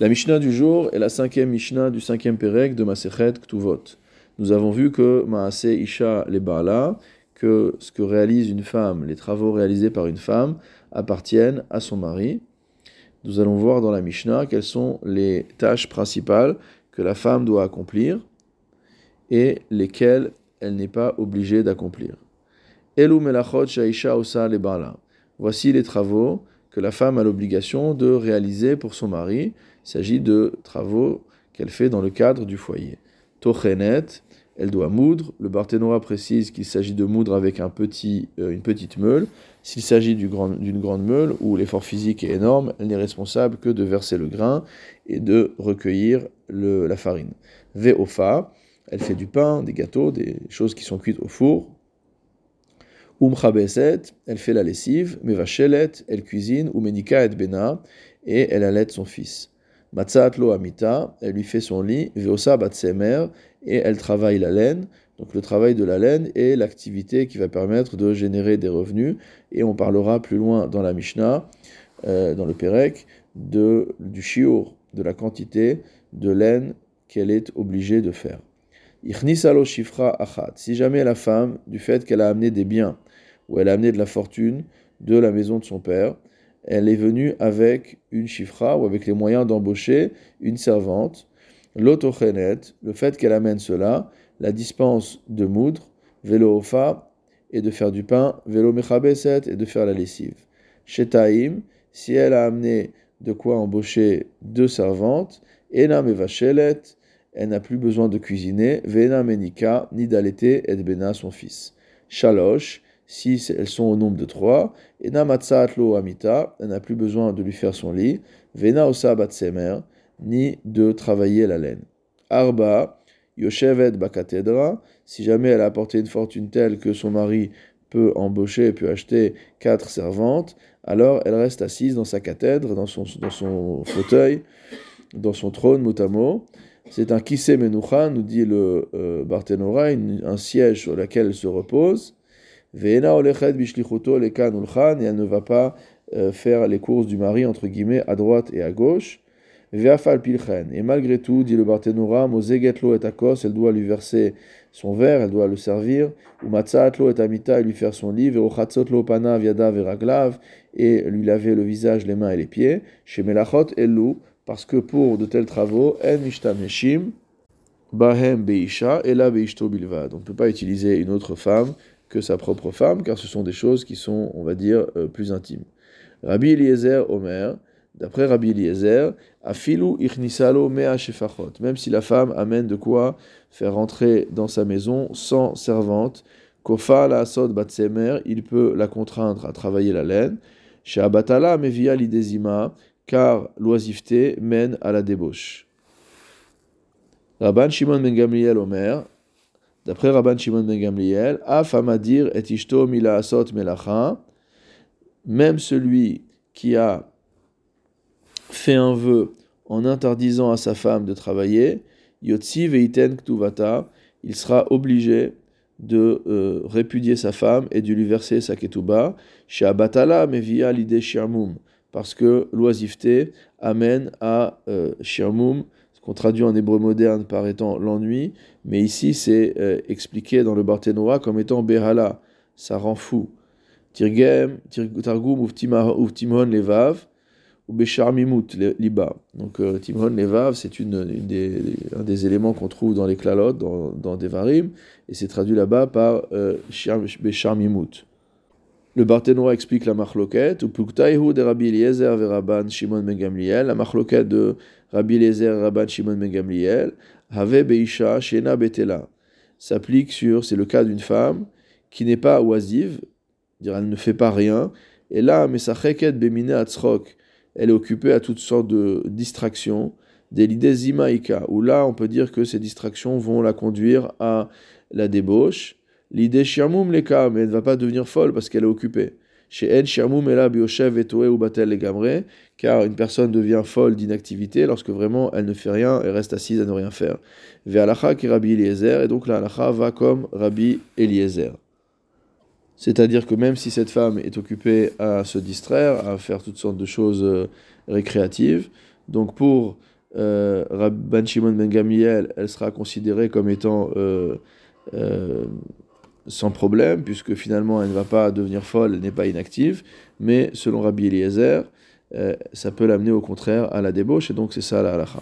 La Mishnah du jour est la cinquième Mishnah du cinquième Pérec de Masechet Ktuvot. Nous avons vu que Maase Isha les Baala, que ce que réalise une femme, les travaux réalisés par une femme, appartiennent à son mari. Nous allons voir dans la Mishnah quelles sont les tâches principales que la femme doit accomplir et lesquelles elle n'est pas obligée d'accomplir. Elu melachot shaisha osa le Voici les travaux que la femme a l'obligation de réaliser pour son mari. Il s'agit de travaux qu'elle fait dans le cadre du foyer. Tochenet, elle doit moudre. Le Barthénora précise qu'il s'agit de moudre avec un petit, euh, une petite meule. S'il s'agit d'une grande meule où l'effort physique est énorme, elle n'est responsable que de verser le grain et de recueillir la farine. Veofa, elle fait du pain, des gâteaux, des choses qui sont cuites au four. Umchabeset, elle fait la lessive, Mevachelet, elle cuisine, Umenika et Bena, et elle allait son fils. Matzat lo amita, elle lui fait son lit, Veosa batsemer, et elle travaille la laine. Donc le travail de la laine est l'activité qui va permettre de générer des revenus, et on parlera plus loin dans la Mishnah, euh, dans le Pérec, de, du shiur, de la quantité de laine qu'elle est obligée de faire. Si jamais la femme, du fait qu'elle a amené des biens, ou elle a amené de la fortune de la maison de son père, elle est venue avec une chifra ou avec les moyens d'embaucher une servante, l'autochenet, le fait qu'elle amène cela, la dispense de moudre, vélo ofa, et de faire du pain, vélo mechabeset, et de faire la lessive. Shetaim, si elle a amené de quoi embaucher deux servantes, ena mevachelet, elle n'a plus besoin de cuisiner, vena menika, ni d'allaiter et bena son fils. Shalosh, si elles sont au nombre de trois, ena lo amita, n'a plus besoin de lui faire son lit, vena osa batsemer, ni de travailler la laine. Arba, yoshevet bakatedra, si jamais elle a apporté une fortune telle que son mari peut embaucher et peut acheter quatre servantes, alors elle reste assise dans sa cathèdre, dans son, fauteuil, dans son trône, motamo, c'est un kisse menucha, nous dit le euh, Barthénora, un siège sur lequel elle se repose. Veena olechet bishlichuto lekan ulchan, et elle ne va pas euh, faire les courses du mari, entre guillemets, à droite et à gauche. Veafal pilchen, et malgré tout, dit le Barthénora, mozegetlo et akos, elle doit lui verser son verre, elle doit le servir. Ou matzatlo et amita, et lui faire son lit. Veochatzotlo pana viada veraglav, et lui laver le visage, les mains et les pieds. Chez melachot elu, parce que pour de tels travaux, en mishtameshim, bahem beisha, et la beishto bilvad. On ne peut pas utiliser une autre femme que sa propre femme, car ce sont des choses qui sont, on va dire, euh, plus intimes. Rabbi Eliezer Omer, d'après Rabbi Eliezer, afilu ichnisalo mea shefachot. Même si la femme amène de quoi faire rentrer dans sa maison sans servante, kofa la asod batsemer, il peut la contraindre à travailler la laine. Chez Abatala mevia lidezima, car l'oisiveté mène à la débauche. Rabban Shimon ben Gamliel Omer, d'après Rabban Shimon ben Gamliel, et ishto mila asot même celui qui a fait un vœu en interdisant à sa femme de travailler, il sera obligé de euh, répudier sa femme et de lui verser sa ketouba, chez Abatala mevia l'idée shiamum, parce que l'oisiveté amène à euh, qu'on traduit en hébreu moderne par étant l'ennui, mais ici c'est euh, expliqué dans le Barthénoa comme étant Behala, ça rend fou. Tirgem, Targum ou Timon Levav, ou Besharmimut Liba. Donc euh, Timon Levav, c'est une, des, un des éléments qu'on trouve dans les klalotes, dans, dans Devarim, et c'est traduit là-bas par euh, Besharmimut. Le Barthénois explique la marloquette, ou de Rabbi Eliezer ve Rabban Shimon ben Gamliel, la marloquette de Rabbi Eliezer et Rabban Shimon ben Gamliel, Have Beisha Shena Betela, s'applique sur, c'est le cas d'une femme qui n'est pas oisive, elle ne fait pas rien, et là, Mesacheket Atzrok, elle est occupée à toutes sortes de distractions, des l'idée Zimaïka, où là on peut dire que ces distractions vont la conduire à la débauche, L'idée shiamum leka, mais elle ne va pas devenir folle parce qu'elle est occupée. Chez etoe ou batel legamre, car une personne devient folle d'inactivité lorsque vraiment elle ne fait rien et reste assise à ne rien faire. Ve qui Rabbi Eliezer, et donc la halacha va comme Rabbi Eliezer. C'est-à-dire que même si cette femme est occupée à se distraire, à faire toutes sortes de choses euh, récréatives, Donc pour euh, Rabban Shimon Ben Gamiel, elle sera considérée comme étant euh, euh, sans problème, puisque finalement elle ne va pas devenir folle, elle n'est pas inactive, mais selon Rabbi Eliezer, ça peut l'amener au contraire à la débauche, et donc c'est ça la halakha.